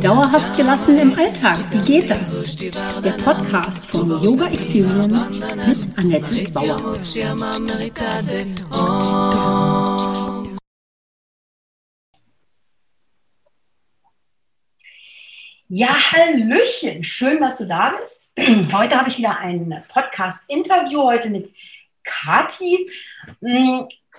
Dauerhaft gelassen im Alltag, wie geht das? Der Podcast von Yoga Experience mit Annette Bauer. Ja, Hallöchen, schön, dass du da bist. Heute habe ich wieder ein Podcast-Interview, heute mit Kati.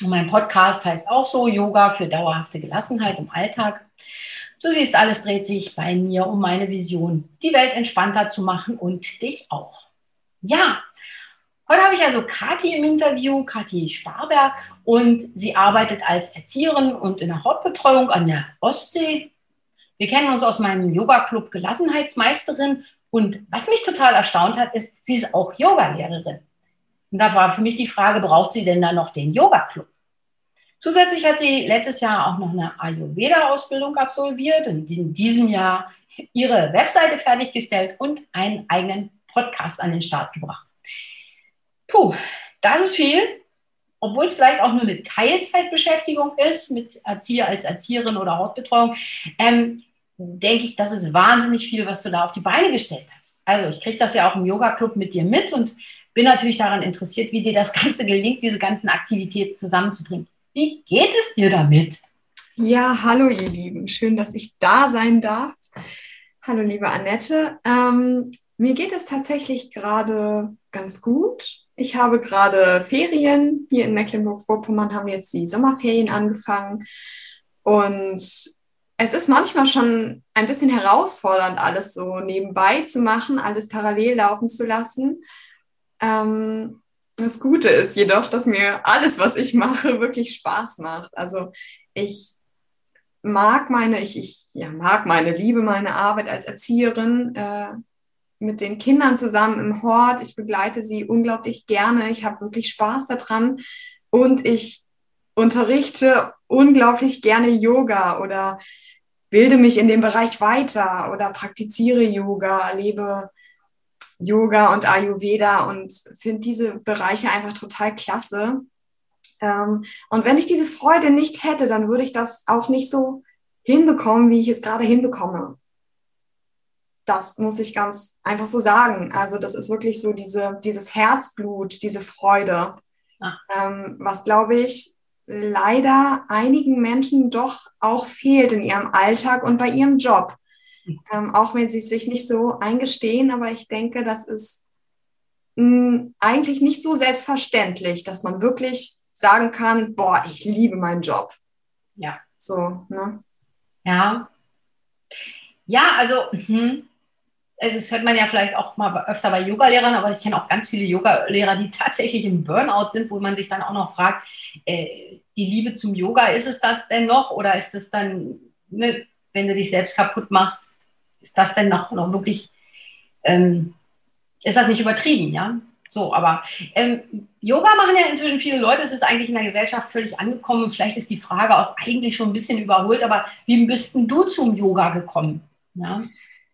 Und mein Podcast heißt auch so Yoga für dauerhafte Gelassenheit im Alltag. Du siehst, alles dreht sich bei mir um meine Vision, die Welt entspannter zu machen und dich auch. Ja, heute habe ich also Kathi im Interview, Kathi Sparberg, und sie arbeitet als Erzieherin und in der Hauptbetreuung an der Ostsee. Wir kennen uns aus meinem Yoga-Club Gelassenheitsmeisterin und was mich total erstaunt hat, ist, sie ist auch Yogalehrerin. Und da war für mich die Frage, braucht sie denn da noch den Yoga-Club? Zusätzlich hat sie letztes Jahr auch noch eine Ayurveda-Ausbildung absolviert und in diesem Jahr ihre Webseite fertiggestellt und einen eigenen Podcast an den Start gebracht. Puh, das ist viel, obwohl es vielleicht auch nur eine Teilzeitbeschäftigung ist mit Erzieher als Erzieherin oder Hautbetreuung. Ähm, denke ich, das ist wahnsinnig viel, was du da auf die Beine gestellt hast. Also ich kriege das ja auch im Yoga-Club mit dir mit und bin natürlich daran interessiert, wie dir das Ganze gelingt, diese ganzen Aktivitäten zusammenzubringen. Wie geht es dir damit? Ja, hallo ihr Lieben, schön, dass ich da sein darf. Hallo liebe Annette. Ähm, mir geht es tatsächlich gerade ganz gut. Ich habe gerade Ferien. Hier in Mecklenburg-Vorpommern haben jetzt die Sommerferien angefangen. Und es ist manchmal schon ein bisschen herausfordernd, alles so nebenbei zu machen, alles parallel laufen zu lassen. Ähm, das Gute ist jedoch, dass mir alles, was ich mache, wirklich Spaß macht. Also ich mag meine, ich, ich ja, mag meine, liebe meine Arbeit als Erzieherin äh, mit den Kindern zusammen im Hort. Ich begleite sie unglaublich gerne. Ich habe wirklich Spaß daran und ich unterrichte unglaublich gerne Yoga oder bilde mich in dem Bereich weiter oder praktiziere Yoga, lebe Yoga und Ayurveda und finde diese Bereiche einfach total klasse. Ähm, und wenn ich diese Freude nicht hätte, dann würde ich das auch nicht so hinbekommen, wie ich es gerade hinbekomme. Das muss ich ganz einfach so sagen. Also das ist wirklich so diese, dieses Herzblut, diese Freude, ah. ähm, was, glaube ich, leider einigen Menschen doch auch fehlt in ihrem Alltag und bei ihrem Job. Ähm, auch wenn sie sich nicht so eingestehen, aber ich denke, das ist mh, hm, eigentlich nicht so selbstverständlich, dass man wirklich sagen kann, boah, ich liebe meinen Job. Ja. So, ne? Ja. Ja, also, hm. also das hört man ja vielleicht auch mal öfter bei Yogalehrern, aber ich kenne auch ganz viele Yogalehrer, die tatsächlich im Burnout sind, wo man sich dann auch noch fragt, äh, die Liebe zum Yoga, ist es das denn noch oder ist es dann, ne, wenn du dich selbst kaputt machst, ist das denn noch, noch wirklich, ähm, ist das nicht übertrieben, ja? So, aber ähm, Yoga machen ja inzwischen viele Leute, es ist eigentlich in der Gesellschaft völlig angekommen. Vielleicht ist die Frage auch eigentlich schon ein bisschen überholt, aber wie bist denn du zum Yoga gekommen? Ja,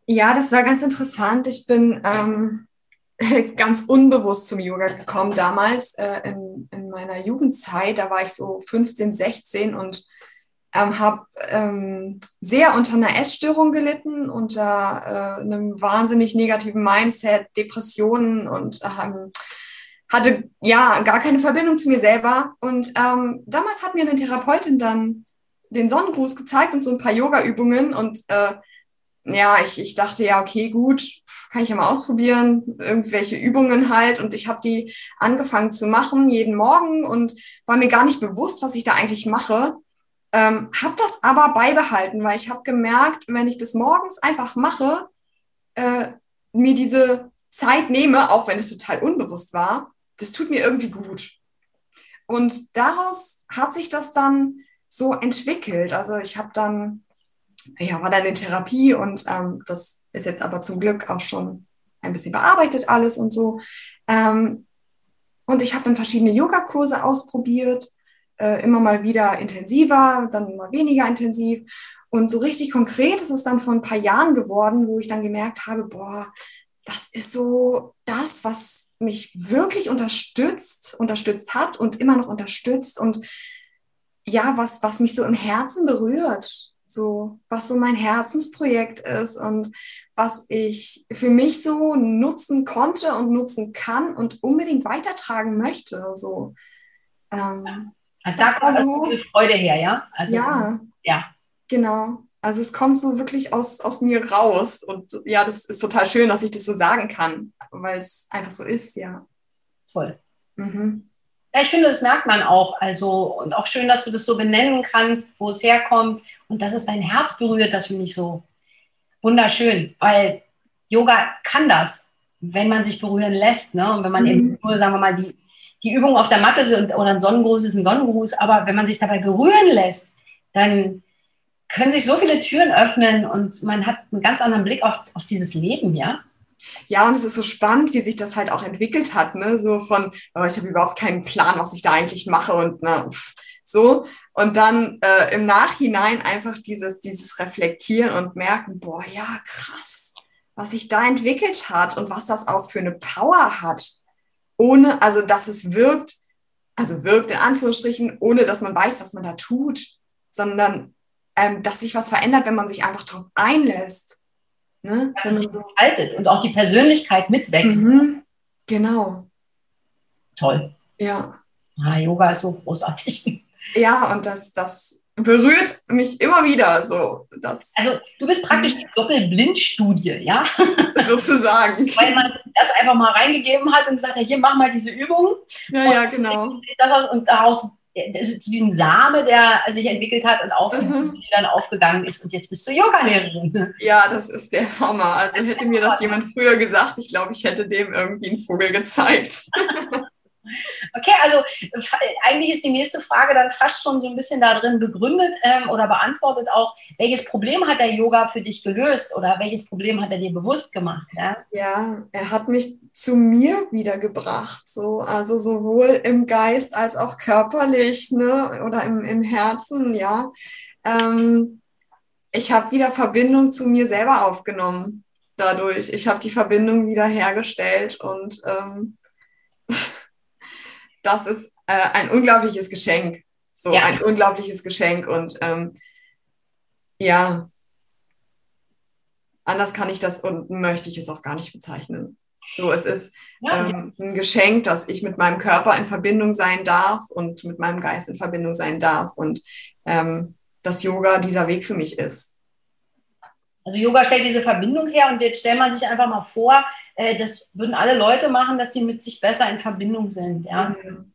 ja das war ganz interessant. Ich bin ähm, ganz unbewusst zum Yoga gekommen damals äh, in, in meiner Jugendzeit. Da war ich so 15, 16 und ähm, habe ähm, sehr unter einer Essstörung gelitten, unter äh, einem wahnsinnig negativen Mindset, Depressionen und ähm, hatte ja gar keine Verbindung zu mir selber. Und ähm, damals hat mir eine Therapeutin dann den Sonnengruß gezeigt und so ein paar Yoga-Übungen. Und äh, ja, ich, ich dachte, ja, okay, gut, kann ich ja mal ausprobieren, irgendwelche Übungen halt. Und ich habe die angefangen zu machen jeden Morgen und war mir gar nicht bewusst, was ich da eigentlich mache. Ähm, habe das aber beibehalten, weil ich habe gemerkt, wenn ich das morgens einfach mache, äh, mir diese Zeit nehme, auch wenn es total unbewusst war, das tut mir irgendwie gut. Und daraus hat sich das dann so entwickelt. Also ich habe dann ja, war dann in Therapie und ähm, das ist jetzt aber zum Glück auch schon ein bisschen bearbeitet alles und so. Ähm, und ich habe dann verschiedene Yogakurse ausprobiert, äh, immer mal wieder intensiver, dann mal weniger intensiv. Und so richtig konkret ist es dann vor ein paar Jahren geworden, wo ich dann gemerkt habe, boah, das ist so das, was mich wirklich unterstützt, unterstützt hat und immer noch unterstützt und ja, was, was mich so im Herzen berührt, so, was so mein Herzensprojekt ist und was ich für mich so nutzen konnte und nutzen kann und unbedingt weitertragen möchte, so. Ähm, ja. Da kommt so, viel Freude her, ja? Also, ja. Ja. Genau. Also es kommt so wirklich aus, aus mir raus. Und ja, das ist total schön, dass ich das so sagen kann, weil es einfach so ist, ja. Toll. Mhm. Ja, ich finde, das merkt man auch. Also, und auch schön, dass du das so benennen kannst, wo es herkommt und dass es dein Herz berührt, das finde ich so wunderschön. Weil Yoga kann das, wenn man sich berühren lässt. Ne? Und wenn man mhm. eben nur, sagen wir mal, die, die Übung auf der Matte sind oder ein Sonnengruß ist ein Sonnengruß, aber wenn man sich dabei berühren lässt, dann können sich so viele Türen öffnen und man hat einen ganz anderen Blick auf, auf dieses Leben, ja? Ja, und es ist so spannend, wie sich das halt auch entwickelt hat, ne? So von, aber ich habe überhaupt keinen Plan, was ich da eigentlich mache und ne, so. Und dann äh, im Nachhinein einfach dieses, dieses Reflektieren und merken, boah, ja, krass, was sich da entwickelt hat und was das auch für eine Power hat. Ohne, also dass es wirkt, also wirkt in Anführungsstrichen, ohne dass man weiß, was man da tut, sondern ähm, dass sich was verändert, wenn man sich einfach darauf einlässt. Ne? Dass es sich so haltet und auch die Persönlichkeit mitwächst. Mhm. Genau. Toll. Ja. Ah, Yoga ist so großartig. Ja, und das, das berührt mich immer wieder so. Dass, also du bist praktisch die Doppelblindstudie, ja? Sozusagen. Weil man das einfach mal reingegeben hat und gesagt hat, hier mach mal diese Übung. Ja, und ja, genau. und daraus zu diesem Same, der sich entwickelt hat und auf, mhm. dann aufgegangen ist und jetzt bist du Yogalehrerin. Ja, das ist der Hammer. Also hätte mir das jemand früher gesagt, ich glaube, ich hätte dem irgendwie einen Vogel gezeigt. Okay, also eigentlich ist die nächste Frage dann fast schon so ein bisschen darin begründet ähm, oder beantwortet auch, welches Problem hat der Yoga für dich gelöst oder welches Problem hat er dir bewusst gemacht? Ja, ja er hat mich zu mir wiedergebracht, so, also sowohl im Geist als auch körperlich ne, oder im, im Herzen, ja. Ähm, ich habe wieder Verbindung zu mir selber aufgenommen dadurch. Ich habe die Verbindung wieder hergestellt und ähm, das ist äh, ein unglaubliches Geschenk. So ja. ein unglaubliches Geschenk. Und ähm, ja, anders kann ich das und möchte ich es auch gar nicht bezeichnen. So, es ist ja, ähm, ein Geschenk, dass ich mit meinem Körper in Verbindung sein darf und mit meinem Geist in Verbindung sein darf und ähm, dass Yoga dieser Weg für mich ist. Also Yoga stellt diese Verbindung her und jetzt stellt man sich einfach mal vor, äh, das würden alle Leute machen, dass sie mit sich besser in Verbindung sind. Ja? Mhm.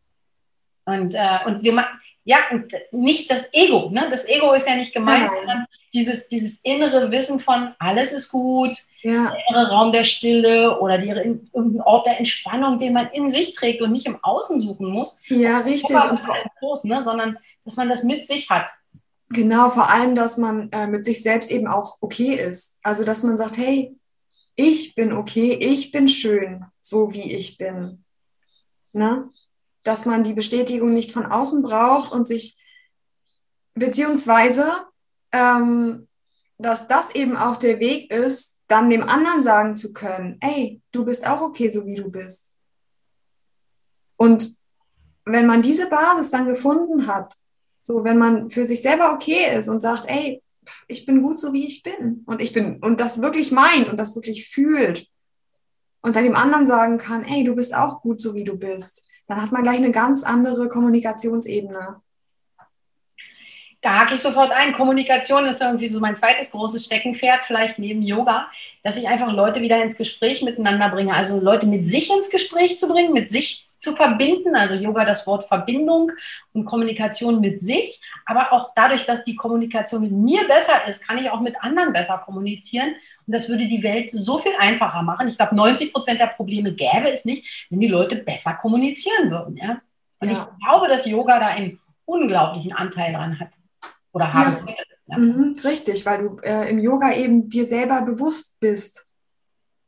Und, äh, und wir machen, ja, und nicht das Ego, ne? Das Ego ist ja nicht gemeint, ja. sondern dieses, dieses innere Wissen von alles ist gut, ja. der innere Raum der Stille oder die, irgendein Ort der Entspannung, den man in sich trägt und nicht im Außen suchen muss. Ja, richtig. Und Groß, ne? Sondern dass man das mit sich hat. Genau, vor allem, dass man äh, mit sich selbst eben auch okay ist. Also, dass man sagt, hey, ich bin okay, ich bin schön, so wie ich bin. Ne? Dass man die Bestätigung nicht von außen braucht und sich, beziehungsweise, ähm, dass das eben auch der Weg ist, dann dem anderen sagen zu können, ey, du bist auch okay, so wie du bist. Und wenn man diese Basis dann gefunden hat, so, wenn man für sich selber okay ist und sagt, ey, ich bin gut so wie ich bin. Und ich bin und das wirklich meint und das wirklich fühlt und dann dem anderen sagen kann, ey, du bist auch gut so wie du bist, dann hat man gleich eine ganz andere Kommunikationsebene da hake ich sofort ein. Kommunikation ist irgendwie so mein zweites großes Steckenpferd, vielleicht neben Yoga, dass ich einfach Leute wieder ins Gespräch miteinander bringe. Also Leute mit sich ins Gespräch zu bringen, mit sich zu verbinden. Also Yoga das Wort Verbindung und Kommunikation mit sich. Aber auch dadurch, dass die Kommunikation mit mir besser ist, kann ich auch mit anderen besser kommunizieren. Und das würde die Welt so viel einfacher machen. Ich glaube, 90 Prozent der Probleme gäbe es nicht, wenn die Leute besser kommunizieren würden. Ja? Und ja. ich glaube, dass Yoga da einen unglaublichen Anteil dran hat oder haben. Ja. Ja. Mhm, richtig, weil du äh, im Yoga eben dir selber bewusst bist.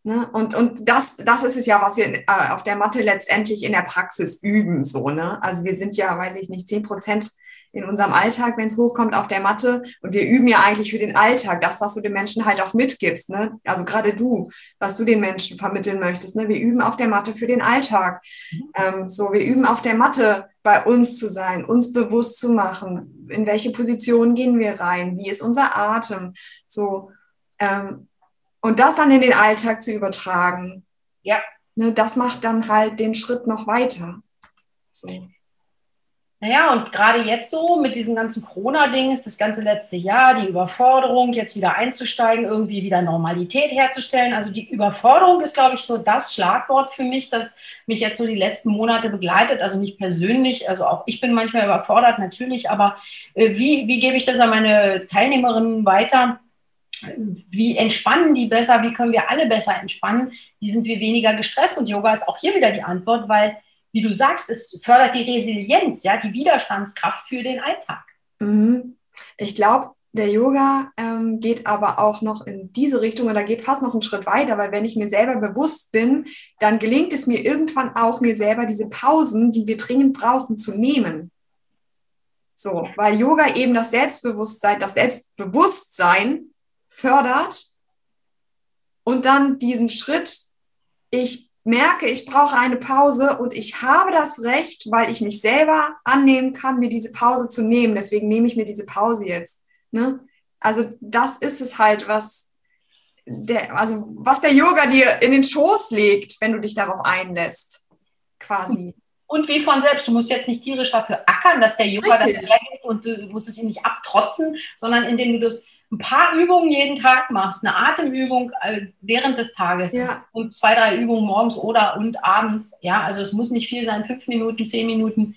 Ne? Und, und das, das ist es ja, was wir äh, auf der Matte letztendlich in der Praxis üben. So, ne? Also wir sind ja, weiß ich nicht, 10 Prozent in unserem Alltag, wenn es hochkommt auf der Matte. Und wir üben ja eigentlich für den Alltag, das, was du den Menschen halt auch mitgibst. Ne? Also gerade du, was du den Menschen vermitteln möchtest. Ne? Wir üben auf der Matte für den Alltag. Mhm. Ähm, so, wir üben auf der Matte bei uns zu sein, uns bewusst zu machen, in welche Position gehen wir rein, wie ist unser Atem. So, ähm, und das dann in den Alltag zu übertragen. Ja. Ne, das macht dann halt den Schritt noch weiter. So. Naja, und gerade jetzt so mit diesem ganzen Corona-Dings, das ganze letzte Jahr, die Überforderung, jetzt wieder einzusteigen, irgendwie wieder Normalität herzustellen. Also die Überforderung ist, glaube ich, so das Schlagwort für mich, das mich jetzt so die letzten Monate begleitet. Also mich persönlich, also auch ich bin manchmal überfordert, natürlich, aber äh, wie, wie gebe ich das an meine Teilnehmerinnen weiter? Wie entspannen die besser? Wie können wir alle besser entspannen? Wie sind wir weniger gestresst? Und Yoga ist auch hier wieder die Antwort, weil wie du sagst, es fördert die Resilienz, ja, die Widerstandskraft für den Alltag. Mhm. Ich glaube, der Yoga ähm, geht aber auch noch in diese Richtung oder geht fast noch einen Schritt weiter, weil wenn ich mir selber bewusst bin, dann gelingt es mir irgendwann auch, mir selber diese Pausen, die wir dringend brauchen, zu nehmen. So, weil Yoga eben das Selbstbewusstsein, das Selbstbewusstsein fördert und dann diesen Schritt, ich merke, ich brauche eine Pause und ich habe das Recht, weil ich mich selber annehmen kann, mir diese Pause zu nehmen. Deswegen nehme ich mir diese Pause jetzt. Ne? Also das ist es halt, was der, also was der Yoga dir in den Schoß legt, wenn du dich darauf einlässt, quasi. Und wie von selbst, du musst jetzt nicht tierisch dafür ackern, dass der Yoga Richtig. das hergibt und du musst es ihm nicht abtrotzen, sondern indem du das ein paar Übungen jeden Tag machst, eine Atemübung äh, während des Tages ja. und zwei, drei Übungen morgens oder und abends, ja, also es muss nicht viel sein, fünf Minuten, zehn Minuten.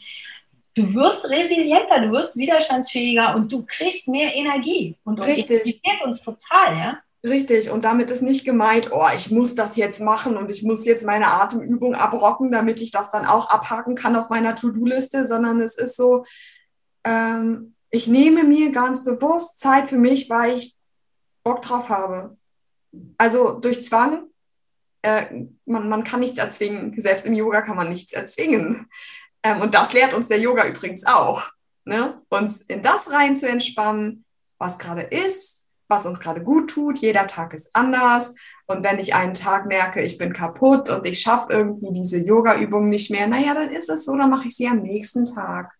Du wirst resilienter, du wirst widerstandsfähiger und du kriegst mehr Energie. Und Richtig. das fehlt uns total, ja. Richtig, und damit ist nicht gemeint, oh, ich muss das jetzt machen und ich muss jetzt meine Atemübung abrocken, damit ich das dann auch abhaken kann auf meiner To-Do-Liste, sondern es ist so, ähm, ich nehme mir ganz bewusst Zeit für mich, weil ich Bock drauf habe. Also durch Zwang, äh, man, man kann nichts erzwingen. Selbst im Yoga kann man nichts erzwingen. Ähm, und das lehrt uns der Yoga übrigens auch. Ne? Uns in das rein zu entspannen, was gerade ist, was uns gerade gut tut. Jeder Tag ist anders. Und wenn ich einen Tag merke, ich bin kaputt und ich schaffe irgendwie diese Yoga-Übung nicht mehr, naja, dann ist es so, dann mache ich sie am nächsten Tag.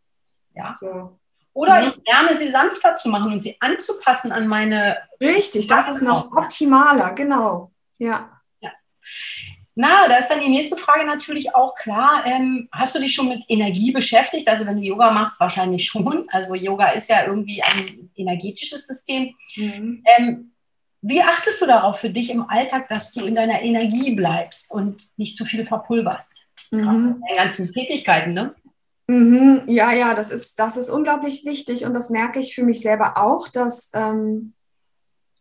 Ja. So. Oder ich lerne sie sanfter zu machen und sie anzupassen an meine. Richtig, das ist noch optimaler, genau. Ja. ja. Na, da ist dann die nächste Frage natürlich auch klar. Ähm, hast du dich schon mit Energie beschäftigt? Also wenn du Yoga machst, wahrscheinlich schon. Also Yoga ist ja irgendwie ein energetisches System. Mhm. Ähm, wie achtest du darauf für dich im Alltag, dass du in deiner Energie bleibst und nicht zu viel verpulverst? Mhm. In ganzen Tätigkeiten, ne? Mhm, ja, ja, das ist, das ist unglaublich wichtig und das merke ich für mich selber auch, dass, ähm,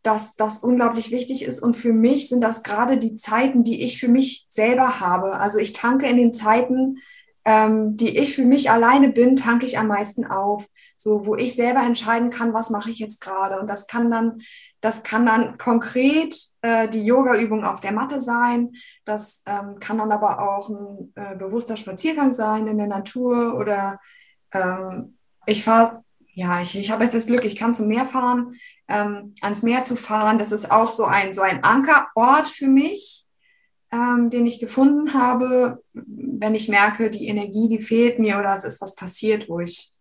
dass das unglaublich wichtig ist. Und für mich sind das gerade die Zeiten, die ich für mich selber habe. Also ich tanke in den Zeiten, ähm, die ich für mich alleine bin, tanke ich am meisten auf. So, wo ich selber entscheiden kann, was mache ich jetzt gerade. Und das kann dann, das kann dann konkret äh, die Yoga-Übung auf der Matte sein. Das ähm, kann dann aber auch ein äh, bewusster Spaziergang sein in der Natur oder ähm, ich fahre, ja, ich, ich habe jetzt das Glück, ich kann zum Meer fahren, ähm, ans Meer zu fahren. Das ist auch so ein, so ein Ankerort für mich, ähm, den ich gefunden habe, wenn ich merke, die Energie, die fehlt mir oder es ist was passiert, wo ich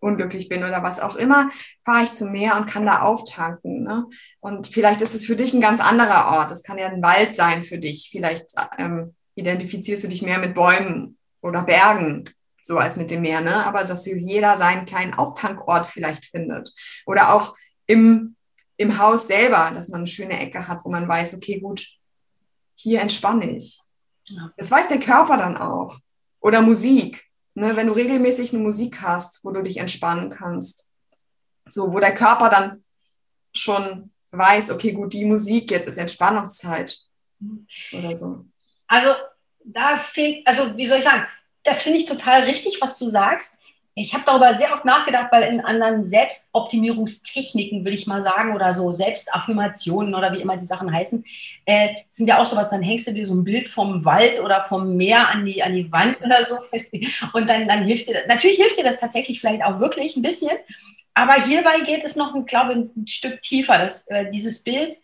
unglücklich bin oder was auch immer, fahre ich zum Meer und kann da auftanken. Ne? Und vielleicht ist es für dich ein ganz anderer Ort. Es kann ja ein Wald sein für dich. Vielleicht ähm, identifizierst du dich mehr mit Bäumen oder Bergen, so als mit dem Meer. Ne? Aber dass jeder seinen kleinen Auftankort vielleicht findet. Oder auch im, im Haus selber, dass man eine schöne Ecke hat, wo man weiß, okay, gut, hier entspanne ich. Das weiß der Körper dann auch. Oder Musik Ne, wenn du regelmäßig eine Musik hast, wo du dich entspannen kannst. So, wo der Körper dann schon weiß, okay, gut, die Musik, jetzt ist Entspannungszeit. Oder so. Also, da fehlt, also, wie soll ich sagen, das finde ich total richtig, was du sagst. Ich habe darüber sehr oft nachgedacht, weil in anderen Selbstoptimierungstechniken, würde ich mal sagen, oder so Selbstaffirmationen oder wie immer die Sachen heißen, äh, sind ja auch sowas, dann hängst du dir so ein Bild vom Wald oder vom Meer an die, an die Wand oder so. Und dann, dann hilft dir, natürlich hilft dir das tatsächlich vielleicht auch wirklich ein bisschen. Aber hierbei geht es noch, glaube ich, ein Stück tiefer, dass äh, dieses Bild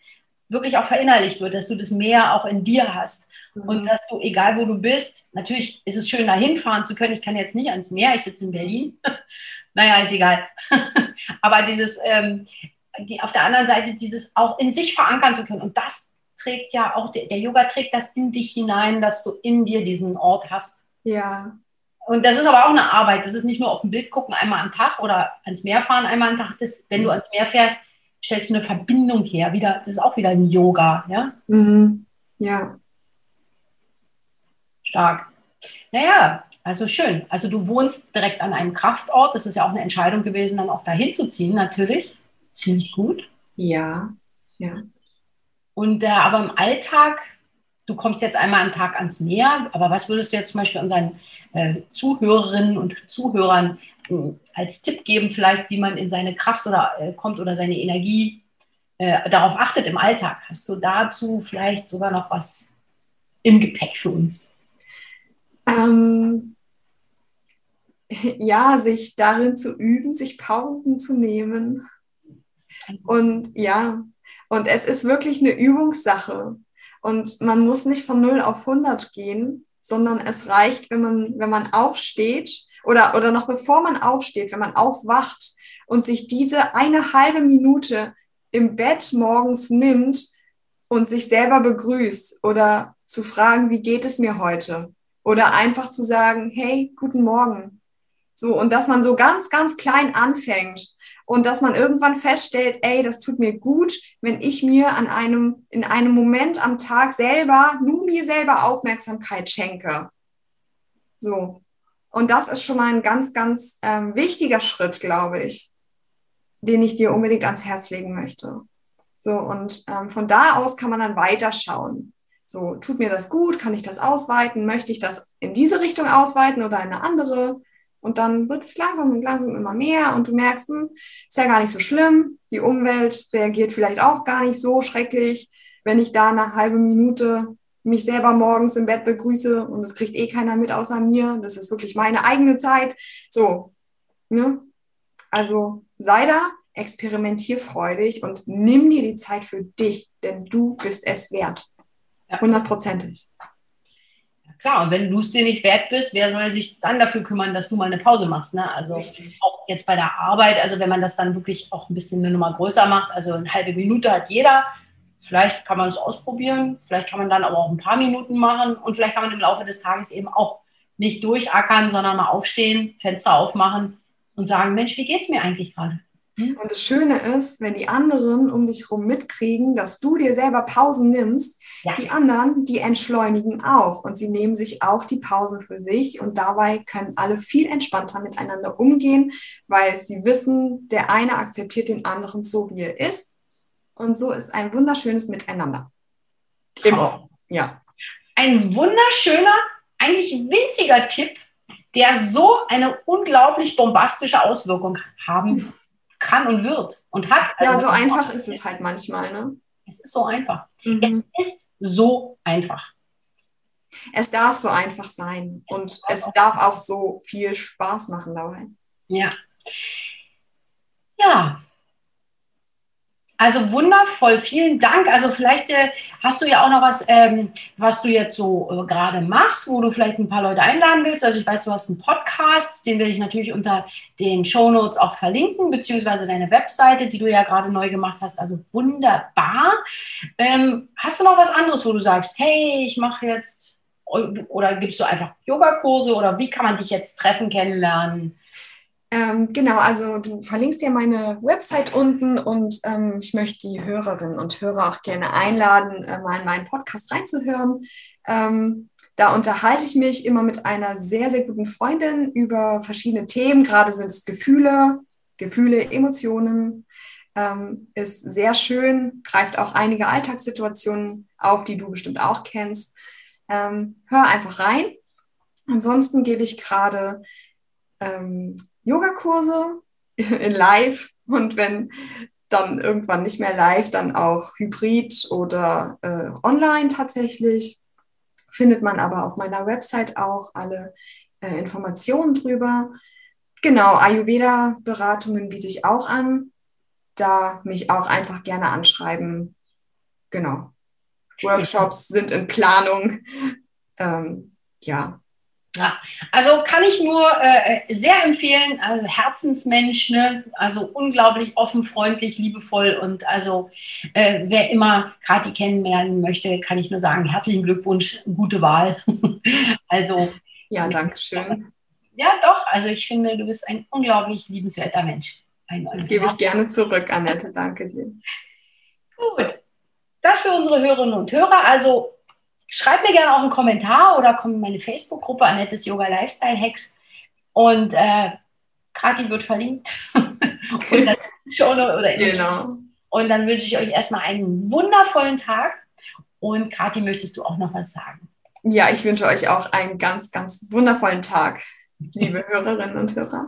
wirklich auch verinnerlicht wird, dass du das Meer auch in dir hast. Mhm. Und dass du, egal wo du bist, natürlich ist es schön, da hinfahren zu können. Ich kann jetzt nicht ans Meer, ich sitze in Berlin. naja, ist egal. Aber dieses, ähm, die, auf der anderen Seite, dieses auch in sich verankern zu können. Und das trägt ja auch, der, der Yoga trägt das in dich hinein, dass du in dir diesen Ort hast. Ja. Und das ist aber auch eine Arbeit. Das ist nicht nur auf dem Bild gucken einmal am Tag oder ans Meer fahren einmal am Tag. Das, wenn du ans Meer fährst, stellst du eine Verbindung her. Wieder, das ist auch wieder ein Yoga. Ja. Mhm. Ja. Stark. Naja, also schön. Also du wohnst direkt an einem Kraftort. Das ist ja auch eine Entscheidung gewesen, dann auch dahin zu ziehen, natürlich. Ziemlich gut. Ja, ja. Und äh, aber im Alltag, du kommst jetzt einmal am Tag ans Meer, aber was würdest du jetzt zum Beispiel unseren äh, Zuhörerinnen und Zuhörern äh, als Tipp geben, vielleicht, wie man in seine Kraft oder äh, kommt oder seine Energie äh, darauf achtet im Alltag? Hast du dazu vielleicht sogar noch was im Gepäck für uns? Ähm, ja, sich darin zu üben, sich Pausen zu nehmen. Und ja, und es ist wirklich eine Übungssache. Und man muss nicht von 0 auf 100 gehen, sondern es reicht, wenn man, wenn man aufsteht oder, oder noch bevor man aufsteht, wenn man aufwacht und sich diese eine halbe Minute im Bett morgens nimmt und sich selber begrüßt oder zu fragen, wie geht es mir heute? Oder einfach zu sagen, hey, guten Morgen. So, und dass man so ganz, ganz klein anfängt und dass man irgendwann feststellt, ey, das tut mir gut, wenn ich mir an einem, in einem Moment am Tag selber, nur mir selber Aufmerksamkeit schenke. So. Und das ist schon mal ein ganz, ganz ähm, wichtiger Schritt, glaube ich, den ich dir unbedingt ans Herz legen möchte. So, und ähm, von da aus kann man dann weiterschauen. So, tut mir das gut? Kann ich das ausweiten? Möchte ich das in diese Richtung ausweiten oder in eine andere? Und dann wird es langsam und langsam immer mehr und du merkst, hm, ist ja gar nicht so schlimm. Die Umwelt reagiert vielleicht auch gar nicht so schrecklich, wenn ich da eine halbe Minute mich selber morgens im Bett begrüße und das kriegt eh keiner mit außer mir. Das ist wirklich meine eigene Zeit. So, ne? Also sei da, experimentierfreudig und nimm dir die Zeit für dich, denn du bist es wert. Hundertprozentig. Ja, klar, und wenn du es dir nicht wert bist, wer soll sich dann dafür kümmern, dass du mal eine Pause machst? Ne? Also Richtig. auch jetzt bei der Arbeit, also wenn man das dann wirklich auch ein bisschen eine Nummer größer macht, also eine halbe Minute hat jeder, vielleicht kann man es ausprobieren, vielleicht kann man dann aber auch ein paar Minuten machen und vielleicht kann man im Laufe des Tages eben auch nicht durchackern, sondern mal aufstehen, Fenster aufmachen und sagen, Mensch, wie geht es mir eigentlich gerade? Hm? Und das Schöne ist, wenn die anderen um dich herum mitkriegen, dass du dir selber Pausen nimmst, ja. die anderen, die entschleunigen auch und sie nehmen sich auch die Pause für sich und dabei können alle viel entspannter miteinander umgehen, weil sie wissen, der eine akzeptiert den anderen so, wie er ist und so ist ein wunderschönes Miteinander. Immer. Ja. Ein wunderschöner, eigentlich winziger Tipp, der so eine unglaublich bombastische Auswirkung haben kann und wird und hat. Also ja, so einfach ist es halt manchmal, ne? Es ist so einfach. Mhm. Es ist so einfach. Es darf so einfach sein es und es darf auch so viel Spaß machen dabei. Ja. Ja, also wundervoll, vielen Dank. Also vielleicht äh, hast du ja auch noch was, ähm, was du jetzt so äh, gerade machst, wo du vielleicht ein paar Leute einladen willst. Also ich weiß, du hast einen Podcast, den werde ich natürlich unter den Show Notes auch verlinken, beziehungsweise deine Webseite, die du ja gerade neu gemacht hast. Also wunderbar. Ähm, hast du noch was anderes, wo du sagst, hey, ich mache jetzt, oder gibst du einfach Yogakurse oder wie kann man dich jetzt treffen, kennenlernen? Ähm, genau, also du verlinkst ja meine Website unten und ähm, ich möchte die Hörerinnen und Hörer auch gerne einladen, äh, mal in meinen Podcast reinzuhören. Ähm, da unterhalte ich mich immer mit einer sehr, sehr guten Freundin über verschiedene Themen. Gerade sind es Gefühle, Gefühle, Emotionen. Ähm, ist sehr schön, greift auch einige Alltagssituationen auf, die du bestimmt auch kennst. Ähm, hör einfach rein. Ansonsten gebe ich gerade ähm, Yogakurse in Live und wenn dann irgendwann nicht mehr live, dann auch hybrid oder äh, online tatsächlich. Findet man aber auf meiner Website auch alle äh, Informationen drüber. Genau, Ayurveda-Beratungen biete ich auch an. Da mich auch einfach gerne anschreiben. Genau. Workshops sind in Planung. Ähm, ja. Ja, also kann ich nur äh, sehr empfehlen, also Herzensmensch, ne? also unglaublich offen, freundlich, liebevoll und also äh, wer immer Kathi kennenlernen möchte, kann ich nur sagen, herzlichen Glückwunsch, gute Wahl. also ja, danke schön. Ja, doch, also ich finde, du bist ein unglaublich liebenswerter Mensch. das gebe ich gerne zurück, Annette, danke dir. Gut, das für unsere Hörerinnen und Hörer. Also schreib mir gerne auch einen Kommentar oder komm in meine Facebook-Gruppe Annettes Yoga Lifestyle Hacks. Und äh, Kathi wird verlinkt. und, dann, oder genau. und dann wünsche ich euch erstmal einen wundervollen Tag. Und Kathi, möchtest du auch noch was sagen? Ja, ich wünsche euch auch einen ganz, ganz wundervollen Tag, liebe Hörerinnen und Hörer.